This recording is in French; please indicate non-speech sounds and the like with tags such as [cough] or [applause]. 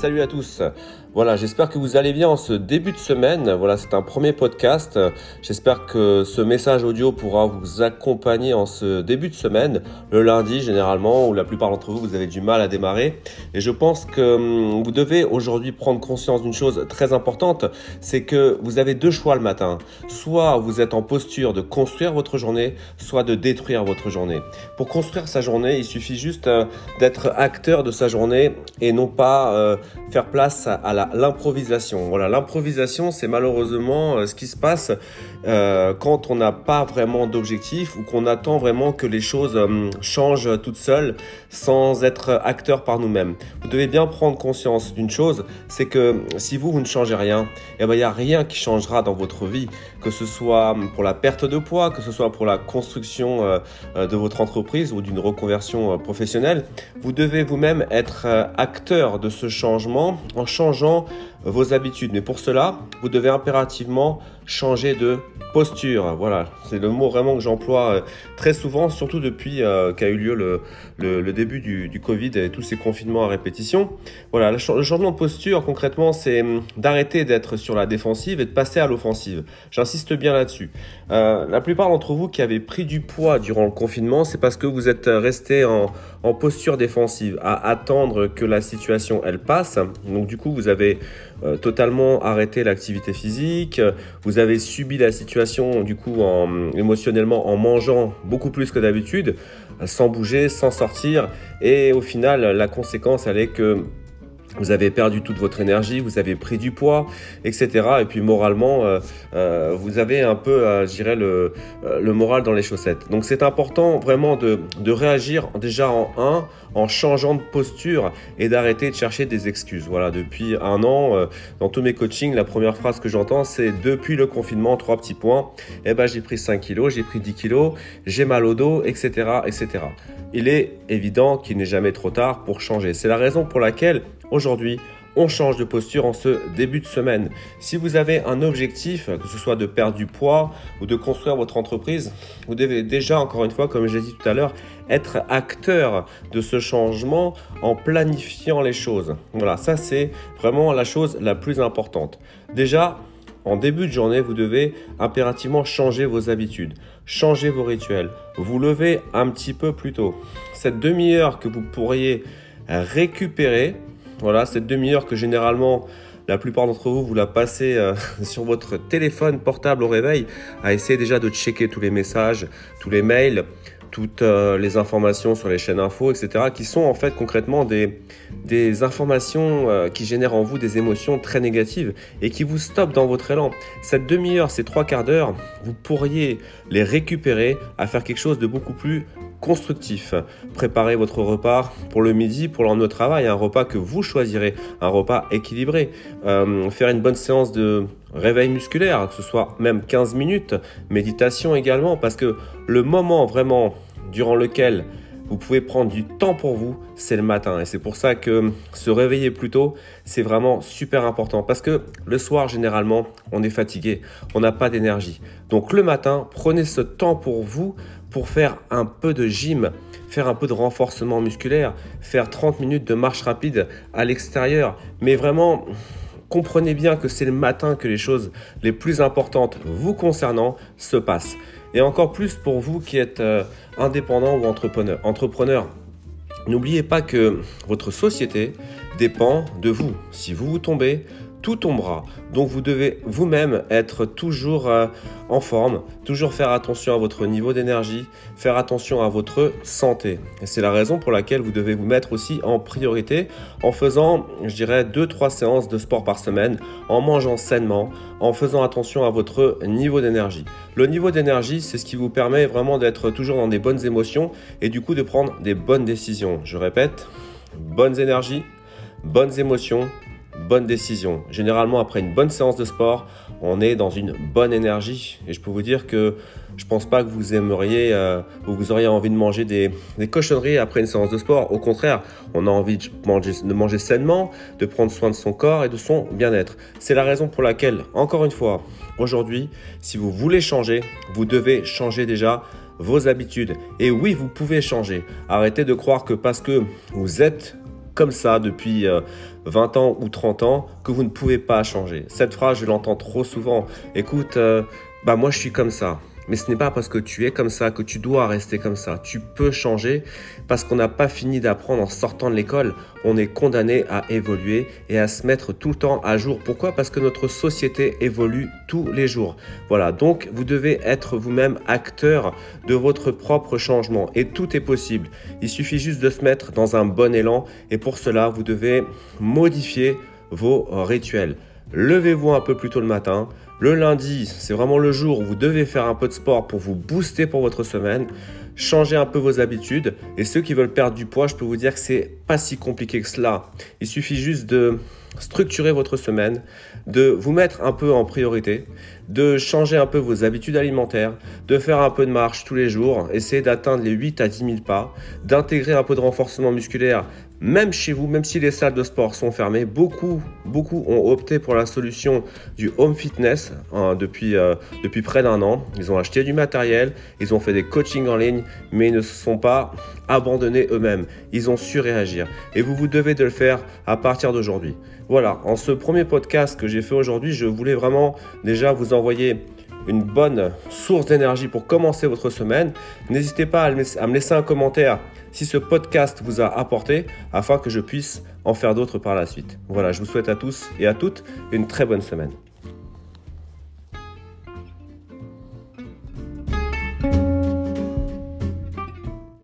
salut à tous. Voilà, j'espère que vous allez bien en ce début de semaine. Voilà, c'est un premier podcast. J'espère que ce message audio pourra vous accompagner en ce début de semaine, le lundi généralement, où la plupart d'entre vous, vous avez du mal à démarrer. Et je pense que hum, vous devez aujourd'hui prendre conscience d'une chose très importante, c'est que vous avez deux choix le matin. Soit vous êtes en posture de construire votre journée, soit de détruire votre journée. Pour construire sa journée, il suffit juste euh, d'être acteur de sa journée et non pas euh, faire place à l'improvisation. Voilà, l'improvisation, c'est malheureusement euh, ce qui se passe euh, quand on n'a pas vraiment d'objectif ou qu'on attend vraiment que les choses euh, changent toutes seules sans être acteur par nous-mêmes. Vous devez bien prendre conscience d'une chose, c'est que si vous, vous ne changez rien, eh ben, il n'y a rien qui changera dans votre vie, que ce soit pour la perte de poids, que ce soit pour la construction de votre entreprise ou d'une reconversion professionnelle. Vous devez vous-même être acteur de ce changement en changeant vos habitudes. Mais pour cela, vous devez impérativement changer de posture. Voilà, c'est le mot vraiment que j'emploie euh, très souvent, surtout depuis euh, qu'a eu lieu le, début du, Covid et tous ces confinements à répétition. Voilà, le, changement de posture, concrètement, c'est d'arrêter d'être sur la défensive et de passer à l'offensive. J'insiste bien là-dessus. Euh, la plupart d'entre vous qui avez pris du poids durant le confinement, c'est parce que vous êtes resté en, en posture défensive, à attendre que la situation, elle passe. Donc du coup, vous avez euh, totalement arrêté l'activité physique, vous avez subi la situation du coup en, émotionnellement en mangeant beaucoup plus que d'habitude, sans bouger, sans sortir, et au final la conséquence elle est que vous avez perdu toute votre énergie, vous avez pris du poids, etc. Et puis moralement, euh, euh, vous avez un peu, euh, je dirais, le, moral dans les chaussettes. Donc c'est important vraiment de, de, réagir déjà en un, en changeant de posture et d'arrêter de chercher des excuses. Voilà, depuis un an, dans tous mes coachings, la première phrase que j'entends, c'est depuis le confinement, trois petits points. Eh ben j'ai pris 5 kilos, j'ai pris 10 kilos, j'ai mal au dos, etc., etc. Il est évident qu'il n'est jamais trop tard pour changer. C'est la raison pour laquelle Aujourd'hui, on change de posture en ce début de semaine. Si vous avez un objectif, que ce soit de perdre du poids ou de construire votre entreprise, vous devez déjà, encore une fois, comme j'ai dit tout à l'heure, être acteur de ce changement en planifiant les choses. Voilà, ça c'est vraiment la chose la plus importante. Déjà, en début de journée, vous devez impérativement changer vos habitudes, changer vos rituels, vous lever un petit peu plus tôt. Cette demi-heure que vous pourriez récupérer, voilà, cette demi-heure que généralement la plupart d'entre vous, vous la passez euh, [laughs] sur votre téléphone portable au réveil à essayer déjà de checker tous les messages, tous les mails, toutes euh, les informations sur les chaînes info, etc., qui sont en fait concrètement des, informations euh, qui génèrent en vous des émotions très négatives et qui vous stoppent dans votre élan. Cette demi-heure, ces trois quarts d'heure, vous pourriez les récupérer à faire quelque chose de beaucoup plus constructif. Préparez votre repas pour le midi, pour l'emmener au travail, un repas que vous choisirez, un repas équilibré. Euh, faire une bonne séance de réveil musculaire, que ce soit même 15 minutes, méditation également, parce que le moment vraiment durant lequel vous pouvez prendre du temps pour vous, c'est le matin. Et c'est pour ça que se réveiller plus tôt, c'est vraiment super important. Parce que le soir, généralement, on est fatigué, on n'a pas d'énergie. Donc le matin, prenez ce temps pour vous pour faire un peu de gym, faire un peu de renforcement musculaire, faire 30 minutes de marche rapide à l'extérieur. Mais vraiment, comprenez bien que c'est le matin que les choses les plus importantes vous concernant se passent. Et encore plus pour vous qui êtes euh, indépendant ou entrepreneur. entrepreneur. N'oubliez pas que votre société dépend de vous. Si vous vous tombez, tout tombera. Donc vous devez vous-même être toujours euh, en forme, toujours faire attention à votre niveau d'énergie, faire attention à votre santé. C'est la raison pour laquelle vous devez vous mettre aussi en priorité en faisant, je dirais, 2-3 séances de sport par semaine, en mangeant sainement, en faisant attention à votre niveau d'énergie. Le niveau d'énergie, c'est ce qui vous permet vraiment d'être toujours dans des bonnes émotions et du coup de prendre des bonnes décisions. Je répète, bonnes énergies, bonnes émotions, bonne décision. Généralement, après une bonne séance de sport, on est dans une bonne énergie. Et je peux vous dire que je pense pas que vous aimeriez euh, ou vous auriez envie de manger des, cochonneries après une séance de sport. Au contraire, on a envie de manger, de manger sainement, de prendre soin de son corps et de son bien-être. C'est la raison pour laquelle, encore une fois, aujourd'hui, si vous voulez changer, vous devez changer déjà vos habitudes. Et oui, vous pouvez changer. Arrêtez de croire que parce que vous êtes comme ça depuis 20 euh, ans ou 30 ans que vous ne pouvez pas changer. Cette phrase, je l'entends trop souvent. Écoute, euh, bah moi je suis comme ça. Mais ce n'est pas parce que tu es comme ça que tu dois rester comme ça. Tu peux changer parce qu'on n'a pas fini d'apprendre en sortant de l'école. On est condamné à évoluer et à se mettre tout le temps à jour. Pourquoi? Parce que notre société évolue tous les jours. Voilà, donc vous devez être vous-même acteur de votre propre changement et tout est possible. Il suffit juste de se mettre dans un bon élan et pour cela, vous devez modifier vos rituels. Levez-vous un peu plus tôt le matin. Le lundi, c'est vraiment le jour où vous devez faire un peu de sport pour vous booster pour votre semaine. Changez un peu vos habitudes. Et ceux qui veulent perdre du poids, je peux vous dire que c'est pas si compliqué que cela. Il suffit juste de structurer votre semaine, de vous mettre un peu en priorité, de changer un peu vos habitudes alimentaires, de faire un peu de marche tous les jours, essayer d'atteindre les 8 à 10 000 pas, d'intégrer un peu de renforcement musculaire même chez vous, même si les salles de sport sont fermées, beaucoup, beaucoup ont opté pour la solution du home fitness hein, depuis, euh, depuis près d'un an. Ils ont acheté du matériel, ils ont fait des coachings en ligne, mais ils ne se sont pas abandonnés eux-mêmes. Ils ont su réagir. Et vous, vous devez de le faire à partir d'aujourd'hui. Voilà, en ce premier podcast que j'ai fait aujourd'hui, je voulais vraiment déjà vous envoyer une bonne source d'énergie pour commencer votre semaine. N'hésitez pas à me laisser un commentaire si ce podcast vous a apporté afin que je puisse en faire d'autres par la suite. Voilà, je vous souhaite à tous et à toutes une très bonne semaine.